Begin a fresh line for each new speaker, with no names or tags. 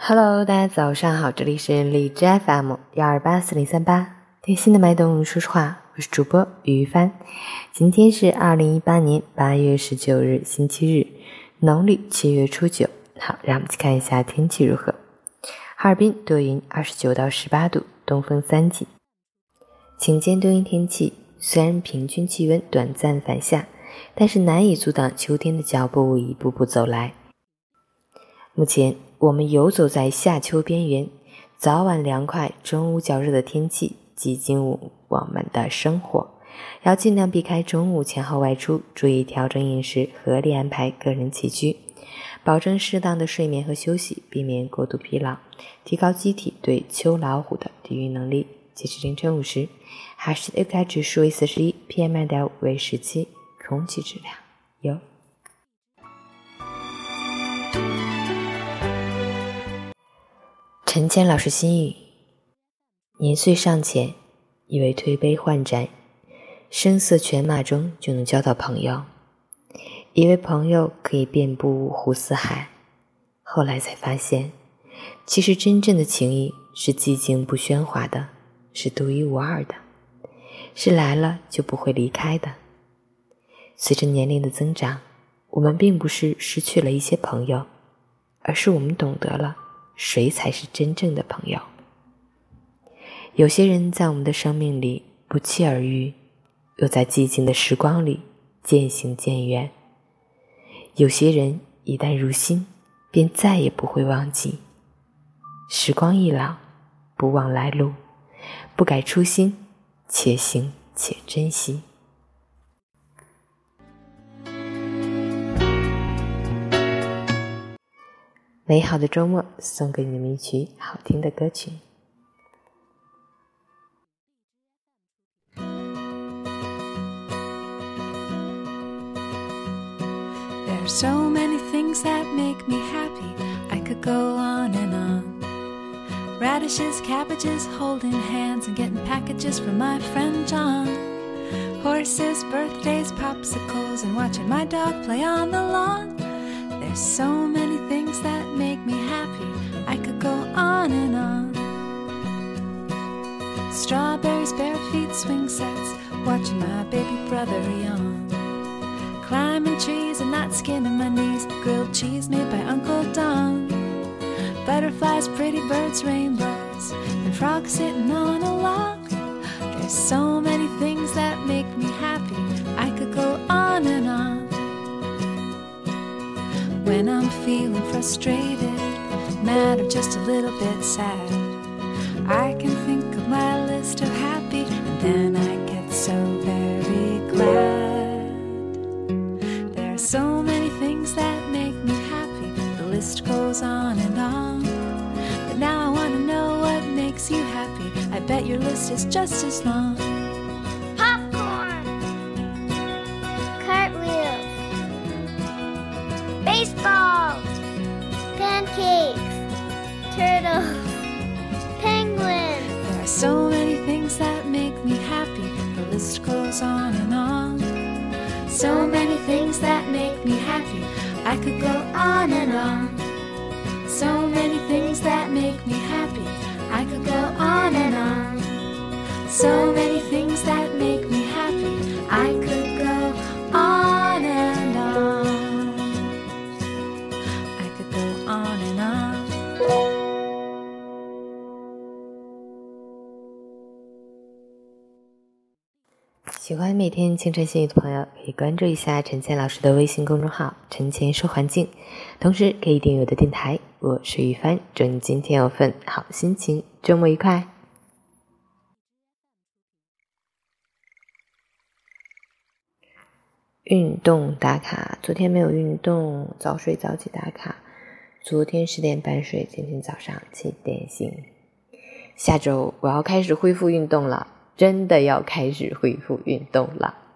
Hello，大家早上好，这里是荔枝 FM 幺二八四零三八，贴心的麦冬，说实话，我是主播于帆。今天是二零一八年八月十九日，星期日，农历七月初九。好，让我们去看一下天气如何。哈尔滨多云，二十九到十八度，东风三级。晴间多云天气，虽然平均气温短暂反下，但是难以阻挡秋天的脚步一步步走来。目前。我们游走在夏秋边缘，早晚凉快、中午较热的天气挤进我们的生活，要尽量避开中午前后外出，注意调整饮食，合理安排个人起居，保证适当的睡眠和休息，避免过度疲劳，提高机体对秋老虎的抵御能力。截至凌晨五时，哈市的 AQI 指数为四十一，PM 二点五为十七，空气质量优。陈谦老师心语：年岁尚浅，以为推杯换盏、声色犬马中就能交到朋友，以为朋友可以遍布五湖四海，后来才发现，其实真正的情谊是寂静不喧哗的，是独一无二的，是来了就不会离开的。随着年龄的增长，我们并不是失去了一些朋友，而是我们懂得了。谁才是真正的朋友？有些人在我们的生命里不期而遇，又在寂静的时光里渐行渐远。有些人一旦入心，便再也不会忘记。时光易老，不忘来路，不改初心，且行且珍惜。美好的周末，送给你们一曲好听的歌曲。
There are so many things that make me happy. I could go on and on. Radishes, cabbages, holding hands and getting packages from my friend John. Horses, birthdays, popsicles, and watching my dog play on the lawn. So many things that make me happy. I could go on and on. Strawberries, bare feet, swing sets, watching my baby brother yawn. Climbing trees and not skinning my knees, grilled cheese made by Uncle Don. Butterflies, pretty birds, rainbows, and frogs sitting on a log. There's so many things that make me happy. When I'm feeling frustrated, mad, or just a little bit sad, I can think of my list of happy, and then I get so very glad. There are so many things that make me happy, the list goes on and on. But now I want to know what makes you happy. I bet your list is just as long.
Turtles, penguins.
There are so many things that make me happy. The list goes on and on. So many things that make me happy. I could go on and on. So many things that make me happy. I could go on and on. So many
喜欢每天清晨心语的朋友，可以关注一下陈倩老师的微信公众号“陈倩说环境”，同时可以订阅我的电台。我是雨帆，祝你今天有份好心情，周末愉快。运动打卡，昨天没有运动，早睡早起打卡。昨天十点半睡，今天早上七点醒。下周我要开始恢复运动了。真的要开始恢复运动了。